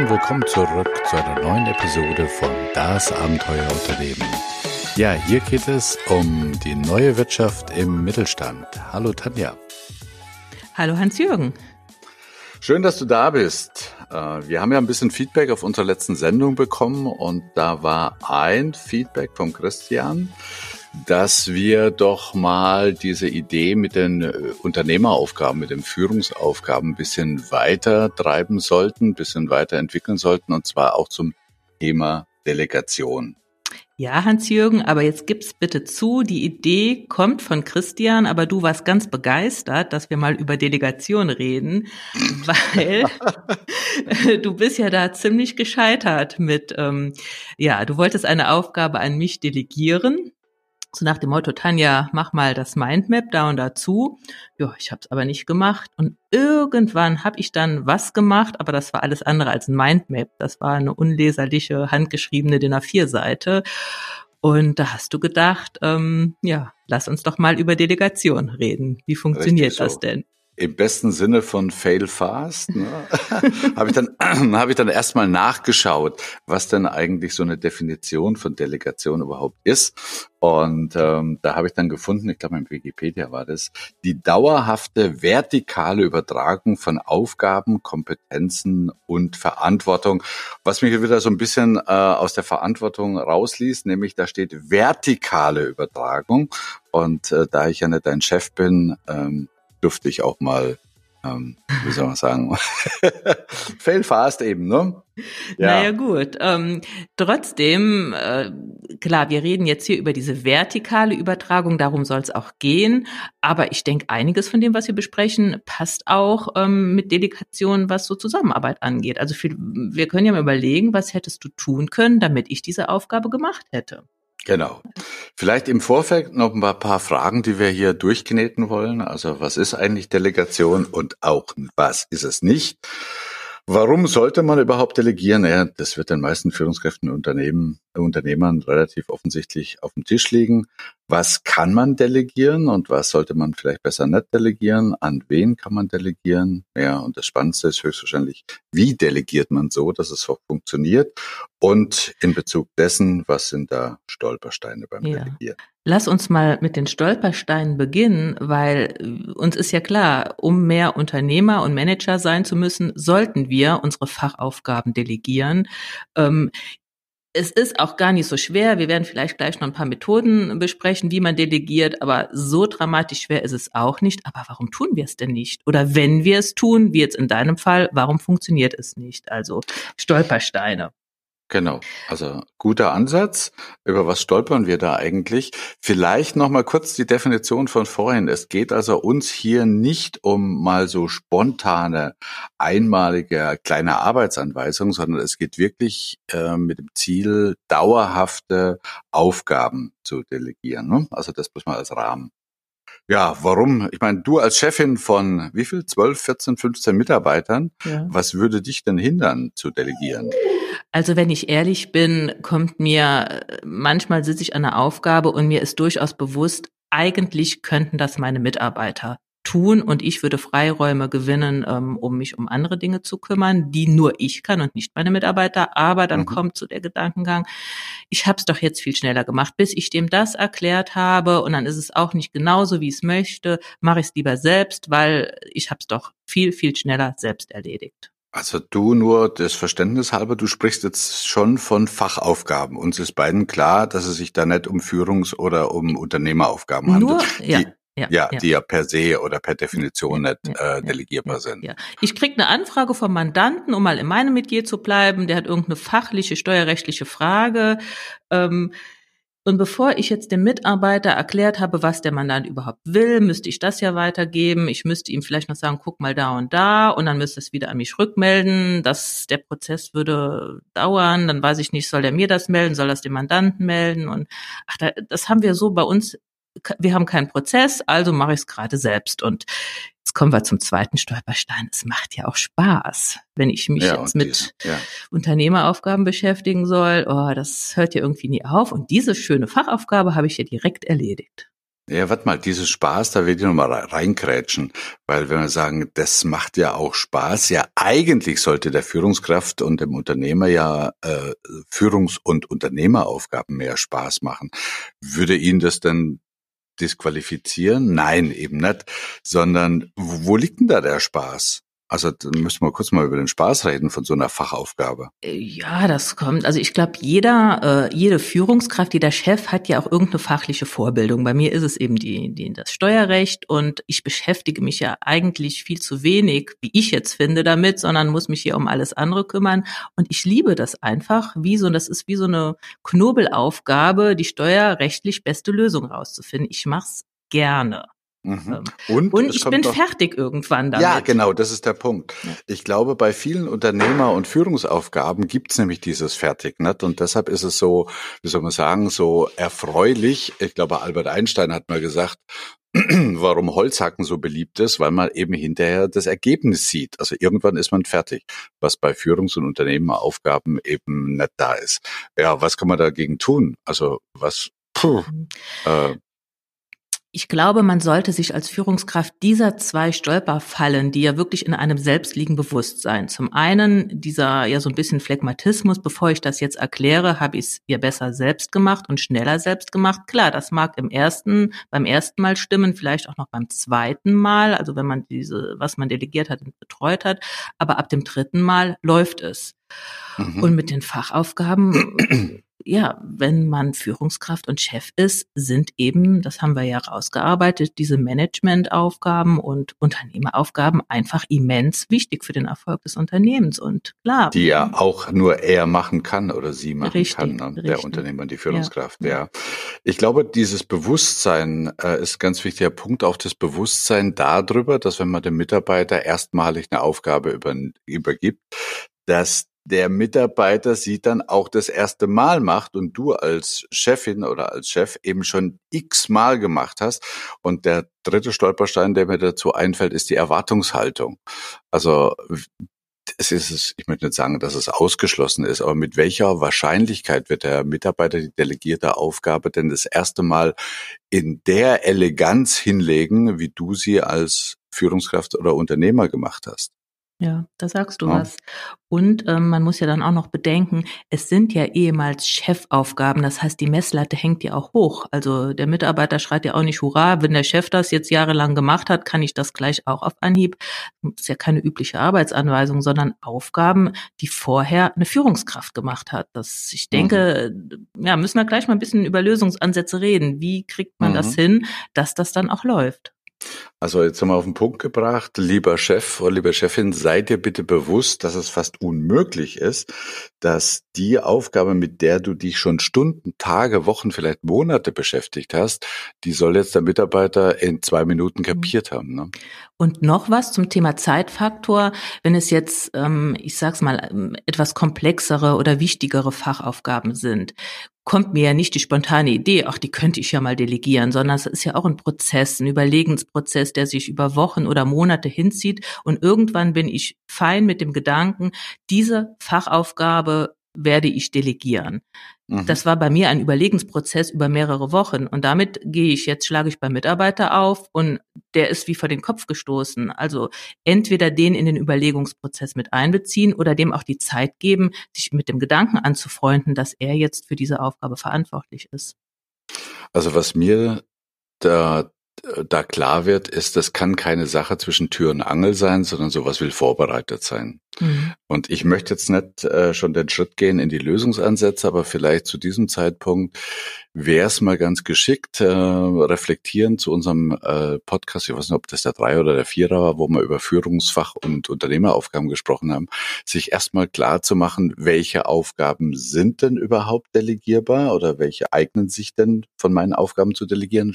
und willkommen zurück zu einer neuen Episode von Das Abenteuerunternehmen. Ja, hier geht es um die neue Wirtschaft im Mittelstand. Hallo Tanja. Hallo Hans-Jürgen. Schön, dass du da bist. Äh, wir haben ja ein bisschen Feedback auf unserer letzten Sendung bekommen und da war ein Feedback vom Christian, dass wir doch mal diese Idee mit den äh, Unternehmeraufgaben, mit den Führungsaufgaben ein bisschen weiter treiben sollten, ein bisschen weiterentwickeln sollten und zwar auch zum Thema Delegation. Ja, Hans-Jürgen, aber jetzt gib's bitte zu, die Idee kommt von Christian, aber du warst ganz begeistert, dass wir mal über Delegation reden, weil du bist ja da ziemlich gescheitert mit, ähm, ja, du wolltest eine Aufgabe an mich delegieren so nach dem Motto, Tanja, mach mal das Mindmap da und dazu. Ja, ich habe es aber nicht gemacht. Und irgendwann habe ich dann was gemacht, aber das war alles andere als ein Mindmap. Das war eine unleserliche, handgeschriebene DIN A4-Seite. Und da hast du gedacht, ähm, ja, lass uns doch mal über Delegation reden. Wie funktioniert Richtig das so. denn? Im besten Sinne von Fail Fast, ne, habe ich dann habe ich dann erstmal nachgeschaut, was denn eigentlich so eine Definition von Delegation überhaupt ist. Und ähm, da habe ich dann gefunden, ich glaube in Wikipedia war das, die dauerhafte vertikale Übertragung von Aufgaben, Kompetenzen und Verantwortung. Was mich wieder so ein bisschen äh, aus der Verantwortung rausliest, nämlich da steht vertikale Übertragung. Und äh, da ich ja nicht dein Chef bin, ähm, durfte ich auch mal, ähm, wie soll man sagen, fail fast eben, ne? Ja. Naja gut, ähm, trotzdem, äh, klar, wir reden jetzt hier über diese vertikale Übertragung, darum soll es auch gehen, aber ich denke, einiges von dem, was wir besprechen, passt auch ähm, mit Delegation, was so Zusammenarbeit angeht. Also für, wir können ja mal überlegen, was hättest du tun können, damit ich diese Aufgabe gemacht hätte. Genau. Vielleicht im Vorfeld noch ein paar Fragen, die wir hier durchkneten wollen. Also was ist eigentlich Delegation und auch was ist es nicht? Warum sollte man überhaupt delegieren? Ja, das wird den meisten Führungskräften und Unternehmen, Unternehmern relativ offensichtlich auf dem Tisch liegen. Was kann man delegieren und was sollte man vielleicht besser nicht delegieren? An wen kann man delegieren? Ja, und das Spannendste ist höchstwahrscheinlich, wie delegiert man so, dass es auch funktioniert? Und in Bezug dessen, was sind da Stolpersteine beim ja. Delegieren? Lass uns mal mit den Stolpersteinen beginnen, weil äh, uns ist ja klar, um mehr Unternehmer und Manager sein zu müssen, sollten wir unsere Fachaufgaben delegieren. Ähm, es ist auch gar nicht so schwer. Wir werden vielleicht gleich noch ein paar Methoden besprechen, wie man delegiert, aber so dramatisch schwer ist es auch nicht. Aber warum tun wir es denn nicht? Oder wenn wir es tun, wie jetzt in deinem Fall, warum funktioniert es nicht? Also Stolpersteine. Genau, also guter Ansatz. Über was stolpern wir da eigentlich? Vielleicht noch mal kurz die Definition von vorhin. Es geht also uns hier nicht um mal so spontane, einmalige kleine Arbeitsanweisungen, sondern es geht wirklich äh, mit dem Ziel, dauerhafte Aufgaben zu delegieren. Ne? Also das muss man als Rahmen. Ja, warum? Ich meine, du als Chefin von wie viel? 12, 14, 15 Mitarbeitern, ja. was würde dich denn hindern zu delegieren? Also wenn ich ehrlich bin, kommt mir, manchmal sitze ich an einer Aufgabe und mir ist durchaus bewusst, eigentlich könnten das meine Mitarbeiter tun und ich würde Freiräume gewinnen, ähm, um mich um andere Dinge zu kümmern, die nur ich kann und nicht meine Mitarbeiter. Aber dann mhm. kommt so der Gedankengang, ich habe es doch jetzt viel schneller gemacht, bis ich dem das erklärt habe und dann ist es auch nicht genauso, wie ich es möchte, mache ich es lieber selbst, weil ich habe es doch viel, viel schneller selbst erledigt. Also du nur das Verständnis halber, du sprichst jetzt schon von Fachaufgaben. Uns ist beiden klar, dass es sich da nicht um Führungs- oder um Unternehmeraufgaben nur, handelt. Die, ja. Ja, ja, ja, die ja per se oder per Definition nicht äh, delegierbar sind. Ja. Ich krieg eine Anfrage vom Mandanten, um mal in meinem Metier zu bleiben. Der hat irgendeine fachliche, steuerrechtliche Frage. Ähm, und bevor ich jetzt dem Mitarbeiter erklärt habe, was der Mandant überhaupt will, müsste ich das ja weitergeben. Ich müsste ihm vielleicht noch sagen, guck mal da und da und dann müsste es wieder an mich rückmelden. dass der Prozess würde dauern. Dann weiß ich nicht, soll er mir das melden, soll das dem Mandanten melden? Und ach, das haben wir so bei uns wir haben keinen Prozess, also mache ich es gerade selbst. Und jetzt kommen wir zum zweiten Stolperstein. Es macht ja auch Spaß, wenn ich mich ja, jetzt mit ja. Unternehmeraufgaben beschäftigen soll. Oh, das hört ja irgendwie nie auf. Und diese schöne Fachaufgabe habe ich ja direkt erledigt. Ja, warte mal, dieses Spaß, da will ich nochmal reinkrätschen, weil wenn wir sagen, das macht ja auch Spaß, ja eigentlich sollte der Führungskraft und dem Unternehmer ja äh, Führungs- und Unternehmeraufgaben mehr Spaß machen. Würde Ihnen das denn disqualifizieren? Nein, eben nicht, sondern wo liegt denn da der Spaß? Also müssen wir kurz mal über den Spaß reden von so einer Fachaufgabe. Äh, ja, das kommt. Also ich glaube, jeder, äh, jede Führungskraft, jeder Chef hat ja auch irgendeine fachliche Vorbildung. Bei mir ist es eben die, die das Steuerrecht und ich beschäftige mich ja eigentlich viel zu wenig, wie ich jetzt finde, damit, sondern muss mich hier um alles andere kümmern. Und ich liebe das einfach, wie so, das ist wie so eine Knobelaufgabe, die steuerrechtlich beste Lösung rauszufinden. Ich mach's gerne. Mhm. Ähm, und, und ich bin fertig irgendwann damit. Ja, genau, das ist der Punkt. Ich glaube, bei vielen Unternehmer- und Führungsaufgaben gibt's nämlich dieses Fertig. Nicht? Und deshalb ist es so, wie soll man sagen, so erfreulich. Ich glaube, Albert Einstein hat mal gesagt, warum Holzhacken so beliebt ist, weil man eben hinterher das Ergebnis sieht. Also irgendwann ist man fertig, was bei Führungs- und Unternehmeraufgaben eben nicht da ist. Ja, was kann man dagegen tun? Also was, puh, mhm. äh, ich glaube, man sollte sich als Führungskraft dieser zwei Stolperfallen, die ja wirklich in einem selbst liegen, bewusst sein. Zum einen dieser ja so ein bisschen Phlegmatismus, bevor ich das jetzt erkläre, habe ich es ihr besser selbst gemacht und schneller selbst gemacht. Klar, das mag im ersten, beim ersten Mal stimmen, vielleicht auch noch beim zweiten Mal, also wenn man diese, was man delegiert hat und betreut hat, aber ab dem dritten Mal läuft es. Mhm. Und mit den Fachaufgaben ja, wenn man Führungskraft und Chef ist, sind eben, das haben wir ja rausgearbeitet, diese Managementaufgaben und Unternehmeraufgaben einfach immens wichtig für den Erfolg des Unternehmens. Und klar. Die ja auch nur er machen kann oder sie machen richtig, kann, ne? der richtig. Unternehmer und die Führungskraft. Ja. ja. Ich glaube, dieses Bewusstsein äh, ist ein ganz wichtiger Punkt, auch das Bewusstsein darüber, dass wenn man dem Mitarbeiter erstmalig eine Aufgabe über, übergibt, dass der Mitarbeiter sie dann auch das erste Mal macht und du als Chefin oder als Chef eben schon x-mal gemacht hast. Und der dritte Stolperstein, der mir dazu einfällt, ist die Erwartungshaltung. Also es ist, ich möchte nicht sagen, dass es ausgeschlossen ist, aber mit welcher Wahrscheinlichkeit wird der Mitarbeiter die delegierte Aufgabe denn das erste Mal in der Eleganz hinlegen, wie du sie als Führungskraft oder Unternehmer gemacht hast? Ja, da sagst du ja. was. Und ähm, man muss ja dann auch noch bedenken, es sind ja ehemals Chefaufgaben. Das heißt, die Messlatte hängt ja auch hoch. Also der Mitarbeiter schreit ja auch nicht Hurra, wenn der Chef das jetzt jahrelang gemacht hat, kann ich das gleich auch auf Anhieb. Das ist ja keine übliche Arbeitsanweisung, sondern Aufgaben, die vorher eine Führungskraft gemacht hat. Das, ich denke, mhm. ja, müssen wir gleich mal ein bisschen über Lösungsansätze reden. Wie kriegt man mhm. das hin, dass das dann auch läuft? Also jetzt haben wir auf den Punkt gebracht, lieber Chef oder liebe Chefin, seid dir bitte bewusst, dass es fast unmöglich ist, dass die Aufgabe, mit der du dich schon Stunden, Tage, Wochen, vielleicht Monate beschäftigt hast, die soll jetzt der Mitarbeiter in zwei Minuten mhm. kapiert haben. Ne? Und noch was zum Thema Zeitfaktor, wenn es jetzt, ähm, ich sag's mal, ähm, etwas komplexere oder wichtigere Fachaufgaben sind kommt mir ja nicht die spontane Idee, ach, die könnte ich ja mal delegieren, sondern es ist ja auch ein Prozess, ein Überlegensprozess, der sich über Wochen oder Monate hinzieht. Und irgendwann bin ich fein mit dem Gedanken, diese Fachaufgabe werde ich delegieren. Mhm. Das war bei mir ein Überlegensprozess über mehrere Wochen. Und damit gehe ich jetzt, schlage ich beim Mitarbeiter auf und der ist wie vor den Kopf gestoßen. Also entweder den in den Überlegungsprozess mit einbeziehen oder dem auch die Zeit geben, sich mit dem Gedanken anzufreunden, dass er jetzt für diese Aufgabe verantwortlich ist. Also was mir da da klar wird, ist, das kann keine Sache zwischen Tür und Angel sein, sondern sowas will vorbereitet sein. Mhm. Und ich möchte jetzt nicht äh, schon den Schritt gehen in die Lösungsansätze, aber vielleicht zu diesem Zeitpunkt wäre es mal ganz geschickt, äh, reflektieren zu unserem äh, Podcast, ich weiß nicht, ob das der drei oder der vierer war, wo wir über Führungsfach und Unternehmeraufgaben gesprochen haben, sich erstmal klar zu machen, welche Aufgaben sind denn überhaupt delegierbar oder welche eignen sich denn von meinen Aufgaben zu delegieren,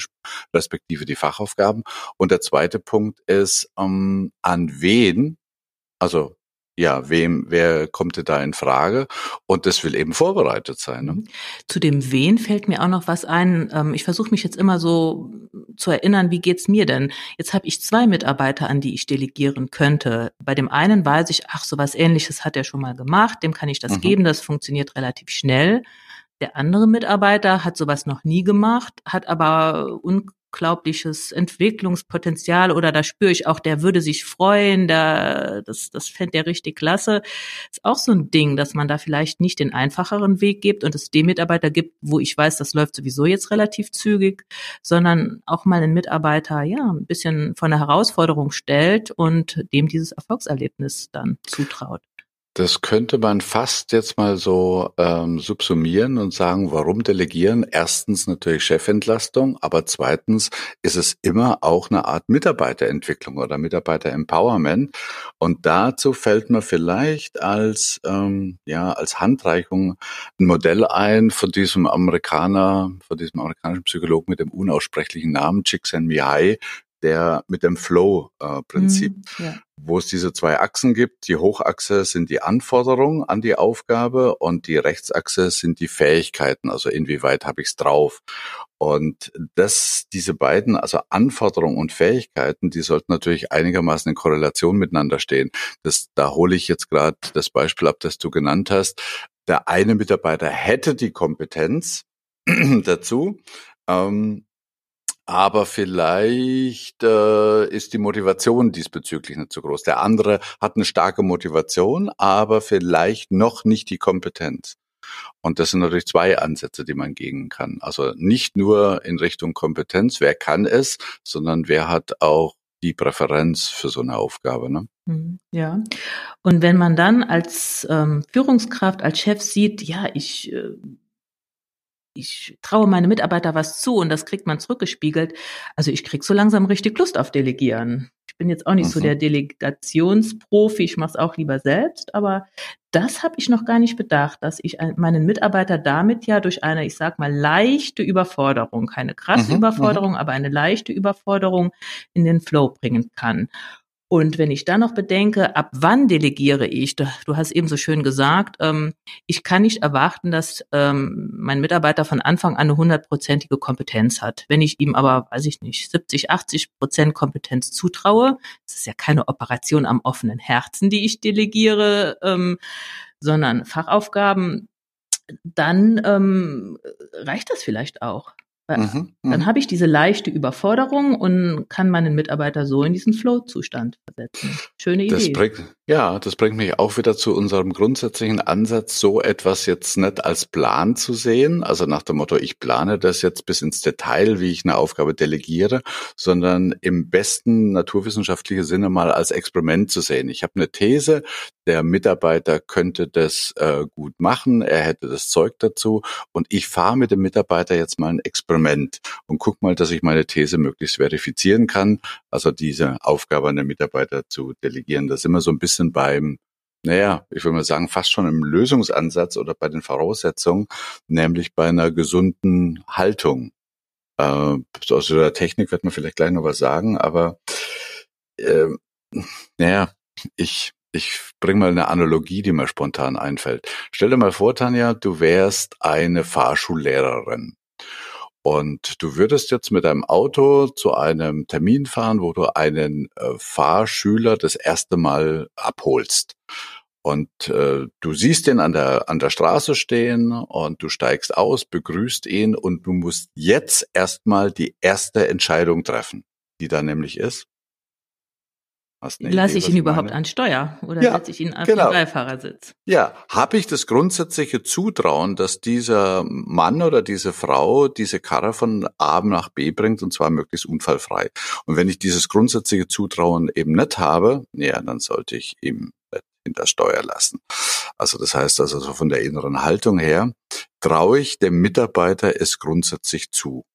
respektive die Fachaufgaben. Und der zweite Punkt ist, ähm, an wen, also ja, wem, wer kommt da in Frage? Und das will eben vorbereitet sein. Ne? Mhm. Zu dem Wen fällt mir auch noch was ein. Ähm, ich versuche mich jetzt immer so zu erinnern, wie geht's mir denn? Jetzt habe ich zwei Mitarbeiter, an die ich delegieren könnte. Bei dem einen weiß ich, ach, so was ähnliches hat er schon mal gemacht, dem kann ich das mhm. geben, das funktioniert relativ schnell. Der andere Mitarbeiter hat sowas noch nie gemacht, hat aber un unglaubliches Entwicklungspotenzial oder da spüre ich auch, der würde sich freuen, da, das, das fände der richtig klasse. Ist auch so ein Ding, dass man da vielleicht nicht den einfacheren Weg gibt und es dem Mitarbeiter gibt, wo ich weiß, das läuft sowieso jetzt relativ zügig, sondern auch mal einen Mitarbeiter, ja, ein bisschen von der Herausforderung stellt und dem dieses Erfolgserlebnis dann zutraut. Das könnte man fast jetzt mal so ähm, subsumieren und sagen, warum delegieren? Erstens natürlich Chefentlastung, aber zweitens ist es immer auch eine Art Mitarbeiterentwicklung oder Mitarbeiterempowerment. Und dazu fällt mir vielleicht als ähm, ja als Handreichung ein Modell ein von diesem Amerikaner, von diesem amerikanischen Psychologen mit dem unaussprechlichen Namen Csikszentmihalyi, der mit dem Flow-Prinzip, äh, mm, ja. wo es diese zwei Achsen gibt. Die Hochachse sind die Anforderungen an die Aufgabe und die Rechtsachse sind die Fähigkeiten, also inwieweit habe ich es drauf. Und das, diese beiden, also Anforderungen und Fähigkeiten, die sollten natürlich einigermaßen in Korrelation miteinander stehen. Das, da hole ich jetzt gerade das Beispiel ab, das du genannt hast. Der eine Mitarbeiter hätte die Kompetenz dazu, ähm, aber vielleicht äh, ist die Motivation diesbezüglich nicht so groß. Der andere hat eine starke Motivation, aber vielleicht noch nicht die Kompetenz. Und das sind natürlich zwei Ansätze, die man gehen kann. Also nicht nur in Richtung Kompetenz, wer kann es, sondern wer hat auch die Präferenz für so eine Aufgabe. Ne? Mhm, ja. Und wenn man dann als ähm, Führungskraft, als Chef sieht, ja, ich äh, ich traue meine Mitarbeiter was zu und das kriegt man zurückgespiegelt. Also ich krieg so langsam richtig Lust auf Delegieren. Ich bin jetzt auch nicht mhm. so der Delegationsprofi, ich mache es auch lieber selbst, aber das habe ich noch gar nicht bedacht, dass ich meinen Mitarbeiter damit ja durch eine, ich sag mal, leichte Überforderung, keine krasse mhm. Überforderung, mhm. aber eine leichte Überforderung in den Flow bringen kann. Und wenn ich dann noch bedenke, ab wann delegiere ich, du, hast eben so schön gesagt, ähm, ich kann nicht erwarten, dass ähm, mein Mitarbeiter von Anfang an eine hundertprozentige Kompetenz hat. Wenn ich ihm aber, weiß ich nicht, 70, 80 Prozent Kompetenz zutraue, das ist ja keine Operation am offenen Herzen, die ich delegiere, ähm, sondern Fachaufgaben, dann ähm, reicht das vielleicht auch. Mhm, dann mhm. habe ich diese leichte Überforderung und kann meinen Mitarbeiter so in diesen Flow-Zustand versetzen. Schöne Idee. Das bringt, ja, das bringt mich auch wieder zu unserem grundsätzlichen Ansatz, so etwas jetzt nicht als Plan zu sehen, also nach dem Motto, ich plane das jetzt bis ins Detail, wie ich eine Aufgabe delegiere, sondern im besten naturwissenschaftlichen Sinne mal als Experiment zu sehen. Ich habe eine These, der Mitarbeiter könnte das äh, gut machen, er hätte das Zeug dazu und ich fahre mit dem Mitarbeiter jetzt mal ein Experiment und guck mal, dass ich meine These möglichst verifizieren kann, also diese Aufgabe an den Mitarbeiter zu delegieren. Das ist immer so ein bisschen beim naja, ich würde mal sagen, fast schon im Lösungsansatz oder bei den Voraussetzungen, nämlich bei einer gesunden Haltung. Äh, aus der Technik wird man vielleicht gleich noch was sagen, aber äh, naja, ich ich bringe mal eine Analogie, die mir spontan einfällt. Stell dir mal vor, Tanja, du wärst eine Fahrschullehrerin. Und du würdest jetzt mit deinem Auto zu einem Termin fahren, wo du einen äh, Fahrschüler das erste Mal abholst. Und äh, du siehst ihn an der, an der Straße stehen und du steigst aus, begrüßt ihn und du musst jetzt erstmal die erste Entscheidung treffen, die da nämlich ist, Lasse ich ihn überhaupt an Steuer oder ja, setze ich ihn auf genau. den Beifahrersitz? Ja, habe ich das grundsätzliche Zutrauen, dass dieser Mann oder diese Frau diese Karre von A nach B bringt und zwar möglichst unfallfrei. Und wenn ich dieses grundsätzliche Zutrauen eben nicht habe, ja, dann sollte ich ihm hinter Steuer lassen. Also das heißt also so von der inneren Haltung her, traue ich dem Mitarbeiter es grundsätzlich zu.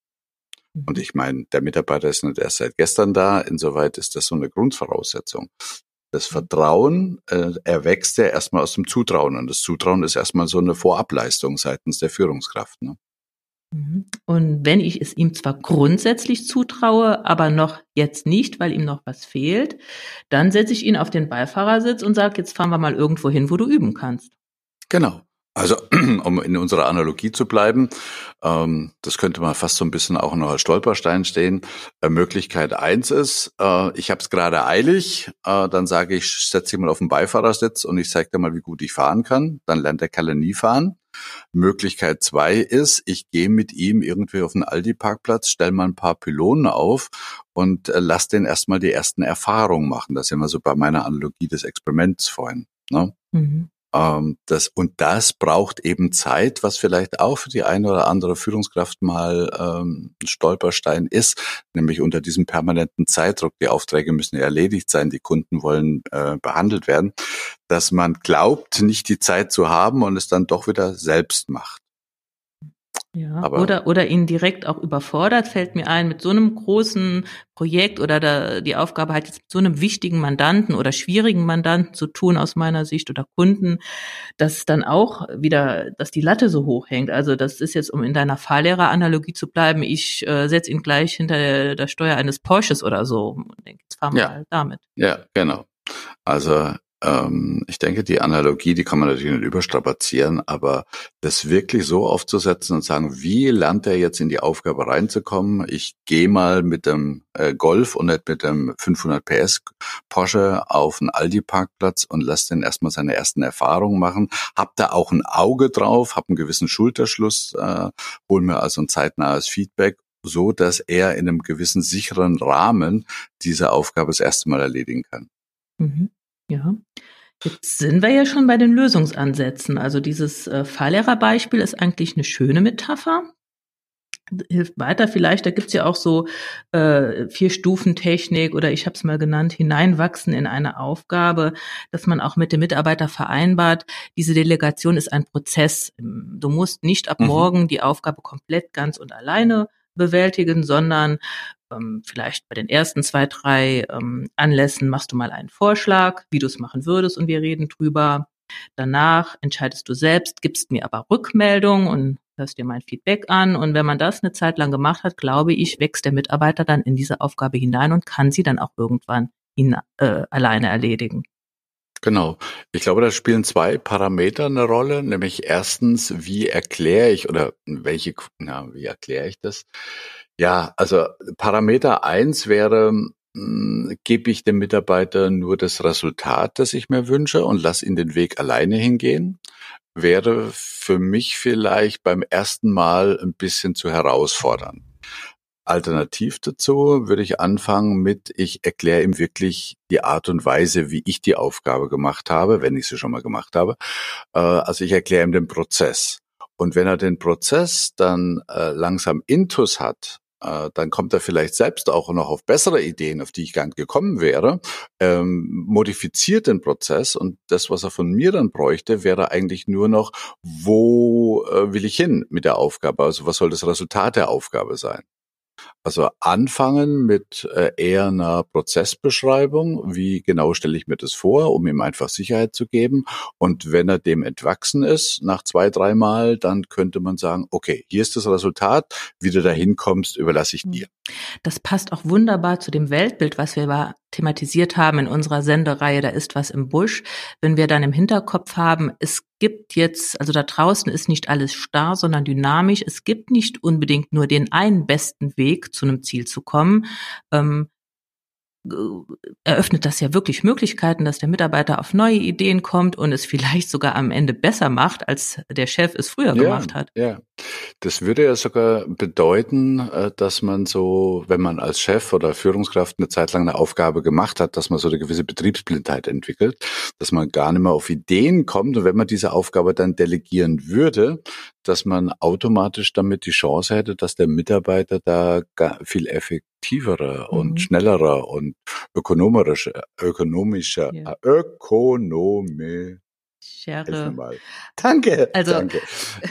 Und ich meine, der Mitarbeiter ist nicht erst seit gestern da, insoweit ist das so eine Grundvoraussetzung. Das Vertrauen äh, erwächst ja erstmal aus dem Zutrauen. Und das Zutrauen ist erstmal so eine Vorableistung seitens der Führungskraft. Ne? Mhm. Und wenn ich es ihm zwar grundsätzlich zutraue, aber noch jetzt nicht, weil ihm noch was fehlt, dann setze ich ihn auf den Beifahrersitz und sage, jetzt fahren wir mal irgendwo hin, wo du üben kannst. Genau. Also, um in unserer Analogie zu bleiben, ähm, das könnte man fast so ein bisschen auch noch als Stolperstein stehen. Äh, Möglichkeit eins ist, äh, ich habe es gerade eilig, äh, dann sage ich, setze dich mal auf den Beifahrersitz und ich zeige dir mal, wie gut ich fahren kann. Dann lernt der Kerl nie fahren. Möglichkeit zwei ist, ich gehe mit ihm irgendwie auf den Aldi-Parkplatz, stell mal ein paar Pylonen auf und äh, lass den erstmal die ersten Erfahrungen machen. Das sind wir so bei meiner Analogie des Experiments vorhin. Ne? Mhm. Ähm, das, und das braucht eben Zeit, was vielleicht auch für die eine oder andere Führungskraft mal ähm, ein Stolperstein ist, nämlich unter diesem permanenten Zeitdruck. Die Aufträge müssen erledigt sein, die Kunden wollen äh, behandelt werden, dass man glaubt, nicht die Zeit zu haben und es dann doch wieder selbst macht. Ja, Aber oder, oder ihn direkt auch überfordert, fällt mir ein, mit so einem großen Projekt oder da, die Aufgabe halt jetzt mit so einem wichtigen Mandanten oder schwierigen Mandanten zu tun aus meiner Sicht oder Kunden, dass dann auch wieder, dass die Latte so hoch hängt. Also das ist jetzt, um in deiner Fahrlehrer-Analogie zu bleiben, ich äh, setze ihn gleich hinter der, der Steuer eines Porsches oder so und denke, jetzt fahren wir ja. halt damit. Ja, genau. Also ähm, ich denke, die Analogie, die kann man natürlich nicht überstrapazieren, aber das wirklich so aufzusetzen und sagen, wie lernt er jetzt in die Aufgabe reinzukommen? Ich gehe mal mit dem äh, Golf und nicht mit dem 500 PS Porsche auf einen Aldi-Parkplatz und lass den erstmal seine ersten Erfahrungen machen. Hab da auch ein Auge drauf, hab einen gewissen Schulterschluss, äh, hol mir also ein zeitnahes Feedback so dass er in einem gewissen sicheren Rahmen diese Aufgabe das erste Mal erledigen kann. Mhm. Ja. Jetzt sind wir ja schon bei den Lösungsansätzen. Also dieses äh, Fahrlehrerbeispiel ist eigentlich eine schöne Metapher. Hilft weiter vielleicht, da gibt's ja auch so äh, Vier-Stufen-Technik oder ich habe es mal genannt, hineinwachsen in eine Aufgabe, dass man auch mit dem Mitarbeiter vereinbart, diese Delegation ist ein Prozess. Du musst nicht ab mhm. morgen die Aufgabe komplett ganz und alleine bewältigen, sondern ähm, vielleicht bei den ersten zwei, drei ähm, Anlässen machst du mal einen Vorschlag, wie du es machen würdest und wir reden drüber. Danach entscheidest du selbst, gibst mir aber Rückmeldung und hörst dir mein Feedback an. Und wenn man das eine Zeit lang gemacht hat, glaube ich, wächst der Mitarbeiter dann in diese Aufgabe hinein und kann sie dann auch irgendwann ihn, äh, alleine erledigen. Genau. Ich glaube, da spielen zwei Parameter eine Rolle, nämlich erstens, wie erkläre ich oder welche, na, wie erkläre ich das? Ja, also Parameter eins wäre, mh, hm, gebe ich dem Mitarbeiter nur das Resultat, das ich mir wünsche und lass ihn den Weg alleine hingehen? Wäre für mich vielleicht beim ersten Mal ein bisschen zu herausfordern. Alternativ dazu würde ich anfangen mit, ich erkläre ihm wirklich die Art und Weise, wie ich die Aufgabe gemacht habe, wenn ich sie schon mal gemacht habe. Äh, also ich erkläre ihm den Prozess. Und wenn er den Prozess dann äh, langsam intus hat, dann kommt er vielleicht selbst auch noch auf bessere Ideen, auf die ich gar nicht gekommen wäre, ähm, modifiziert den Prozess und das, was er von mir dann bräuchte, wäre eigentlich nur noch, wo äh, will ich hin mit der Aufgabe? Also was soll das Resultat der Aufgabe sein? Also anfangen mit äh, eher einer Prozessbeschreibung, wie genau stelle ich mir das vor, um ihm einfach Sicherheit zu geben. Und wenn er dem entwachsen ist, nach zwei, dreimal, dann könnte man sagen, okay, hier ist das Resultat, wie du da hinkommst, überlasse ich dir. Das passt auch wunderbar zu dem Weltbild, was wir thematisiert haben in unserer Sendereihe, da ist was im Busch. Wenn wir dann im Hinterkopf haben, es gibt jetzt, also da draußen ist nicht alles starr, sondern dynamisch. Es gibt nicht unbedingt nur den einen besten Weg, zu einem Ziel zu kommen. Ähm, eröffnet das ja wirklich Möglichkeiten, dass der Mitarbeiter auf neue Ideen kommt und es vielleicht sogar am Ende besser macht, als der Chef es früher ja, gemacht hat. Ja, das würde ja sogar bedeuten, äh, dass man so, wenn man als Chef oder Führungskraft eine Zeit lang eine Aufgabe gemacht hat, dass man so eine gewisse Betriebsblindheit entwickelt, dass man gar nicht mehr auf Ideen kommt und wenn man diese Aufgabe dann delegieren würde, dass man automatisch damit die Chance hätte, dass der Mitarbeiter da viel effektiverer mhm. und schnellerer und ökonomischer, ökonomischer, ja. ökonomi, Schere. Danke, also, danke.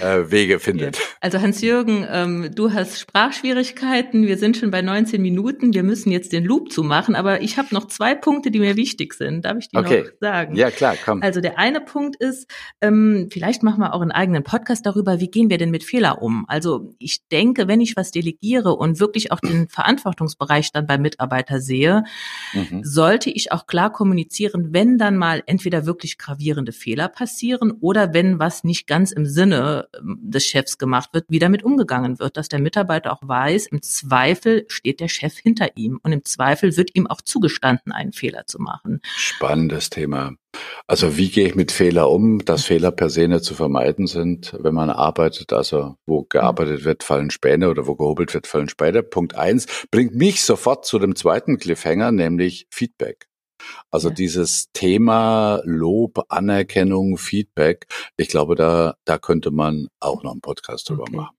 Äh, Wege findet. Ja. Also Hans-Jürgen, ähm, du hast Sprachschwierigkeiten. Wir sind schon bei 19 Minuten. Wir müssen jetzt den Loop zumachen. Aber ich habe noch zwei Punkte, die mir wichtig sind. Darf ich die okay. noch sagen? Ja, klar, komm. Also der eine Punkt ist, ähm, vielleicht machen wir auch einen eigenen Podcast darüber, wie gehen wir denn mit Fehler um? Also ich denke, wenn ich was delegiere und wirklich auch den Verantwortungsbereich dann beim Mitarbeiter sehe, mhm. sollte ich auch klar kommunizieren, wenn dann mal entweder wirklich gravierende Fehler passieren oder wenn was nicht ganz im Sinne ähm, des Chefs gemacht wird, wie damit umgegangen wird, dass der Mitarbeiter auch weiß, im Zweifel steht der Chef hinter ihm und im Zweifel wird ihm auch zugestanden, einen Fehler zu machen. Spannendes Thema. Also wie gehe ich mit Fehler um, dass Fehler per se nicht zu vermeiden sind, wenn man arbeitet? Also wo gearbeitet wird, fallen Späne oder wo gehobelt wird, fallen Späne. Punkt eins bringt mich sofort zu dem zweiten Cliffhanger, nämlich Feedback. Also ja. dieses Thema Lob, Anerkennung, Feedback, ich glaube, da, da könnte man auch noch einen Podcast drüber okay. machen.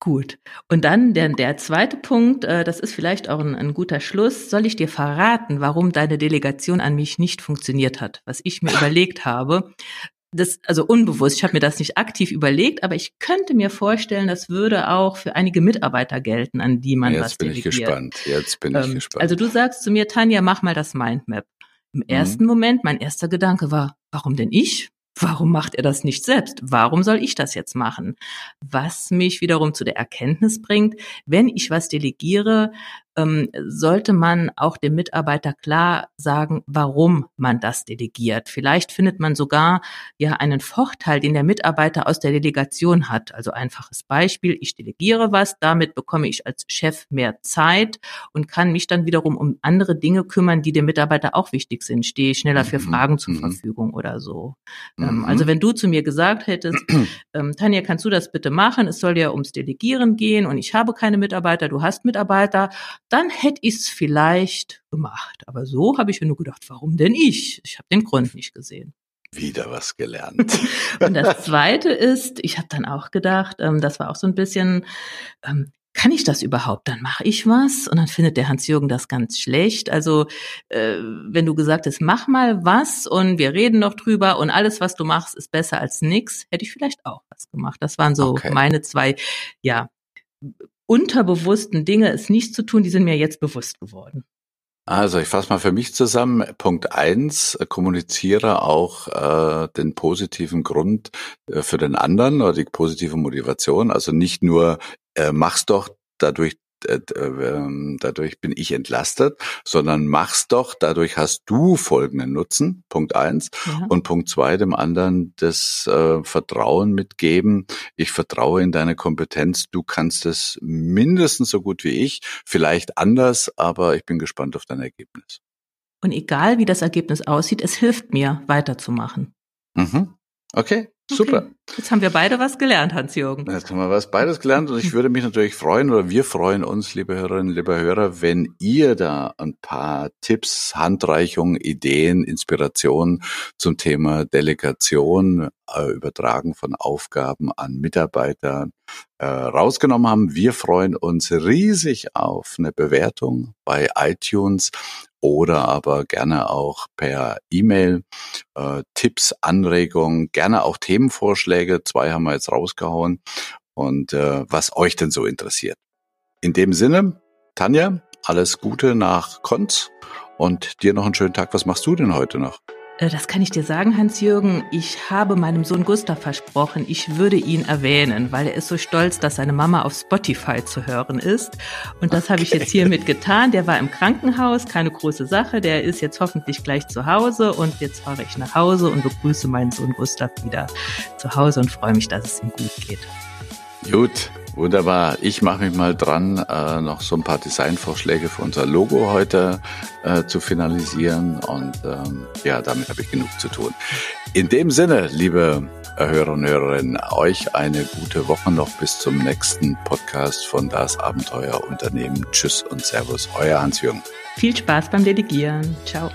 Gut. Und dann der, der zweite Punkt, äh, das ist vielleicht auch ein, ein, guter Schluss. Soll ich dir verraten, warum deine Delegation an mich nicht funktioniert hat? Was ich mir überlegt habe. Das, also unbewusst, ich habe mir das nicht aktiv überlegt, aber ich könnte mir vorstellen, das würde auch für einige Mitarbeiter gelten, an die man Jetzt was bin ich gespannt. Jetzt bin ähm, ich gespannt. Also du sagst zu mir, Tanja, mach mal das Mindmap. Im mhm. ersten Moment, mein erster Gedanke war, warum denn ich? Warum macht er das nicht selbst? Warum soll ich das jetzt machen? Was mich wiederum zu der Erkenntnis bringt, wenn ich was delegiere, ähm, sollte man auch dem Mitarbeiter klar sagen, warum man das delegiert. Vielleicht findet man sogar ja einen Vorteil, den der Mitarbeiter aus der Delegation hat. Also einfaches Beispiel, ich delegiere was, damit bekomme ich als Chef mehr Zeit und kann mich dann wiederum um andere Dinge kümmern, die dem Mitarbeiter auch wichtig sind. Stehe ich schneller für mhm. Fragen zur mhm. Verfügung oder so. Ähm, mhm. Also wenn du zu mir gesagt hättest, ähm, Tanja, kannst du das bitte machen? Es soll ja ums Delegieren gehen und ich habe keine Mitarbeiter, du hast Mitarbeiter, dann hätte ich es vielleicht gemacht. Aber so habe ich mir nur gedacht, warum denn ich? Ich habe den Grund nicht gesehen. Wieder was gelernt. und das Zweite ist, ich habe dann auch gedacht, ähm, das war auch so ein bisschen, ähm, kann ich das überhaupt? Dann mache ich was und dann findet der Hans-Jürgen das ganz schlecht. Also äh, wenn du gesagt hast, mach mal was und wir reden noch drüber und alles, was du machst, ist besser als nix, hätte ich vielleicht auch was gemacht. Das waren so okay. meine zwei, ja, unterbewussten Dinge, es nicht zu tun, die sind mir jetzt bewusst geworden. Also ich fasse mal für mich zusammen. Punkt eins: kommuniziere auch äh, den positiven Grund äh, für den anderen oder die positive Motivation. Also nicht nur äh, mach's doch, dadurch äh, dadurch bin ich entlastet, sondern mach's doch, dadurch hast du folgenden Nutzen, Punkt eins. Ja. Und Punkt zwei, dem anderen das äh, Vertrauen mitgeben. Ich vertraue in deine Kompetenz, du kannst es mindestens so gut wie ich, vielleicht anders, aber ich bin gespannt auf dein Ergebnis. Und egal wie das Ergebnis aussieht, es hilft mir, weiterzumachen. Mhm. Okay, super. Okay. Jetzt haben wir beide was gelernt, Hans-Jürgen. Jetzt haben wir was beides gelernt und ich würde mich natürlich freuen oder wir freuen uns, liebe Hörerinnen, liebe Hörer, wenn ihr da ein paar Tipps, Handreichungen, Ideen, Inspirationen zum Thema Delegation, äh, Übertragen von Aufgaben an Mitarbeiter äh, rausgenommen haben. Wir freuen uns riesig auf eine Bewertung bei iTunes oder aber gerne auch per E-Mail äh, Tipps, Anregungen, gerne auch Themenvorschläge. Zwei haben wir jetzt rausgehauen und äh, was euch denn so interessiert. In dem Sinne, Tanja, alles Gute nach Konz und dir noch einen schönen Tag. Was machst du denn heute noch? Äh, das kann ich dir sagen, Hans-Jürgen. Ich habe meinem Sohn Gustav versprochen, ich würde ihn erwähnen, weil er ist so stolz, dass seine Mama auf Spotify zu hören ist. Und das okay. habe ich jetzt hiermit getan. Der war im Krankenhaus, keine große Sache. Der ist jetzt hoffentlich gleich zu Hause. Und jetzt fahre ich nach Hause und begrüße meinen Sohn Gustav wieder zu Hause und freue mich, dass es ihm gut geht. Gut, Wunderbar. Ich mache mich mal dran, äh, noch so ein paar Designvorschläge für unser Logo heute äh, zu finalisieren. Und ähm, ja, damit habe ich genug zu tun. In dem Sinne, liebe Hörer und Hörerinnen, euch eine gute Woche noch bis zum nächsten Podcast von Das Abenteuer Unternehmen. Tschüss und Servus, euer Hans-Jürgen. Viel Spaß beim Delegieren. Ciao.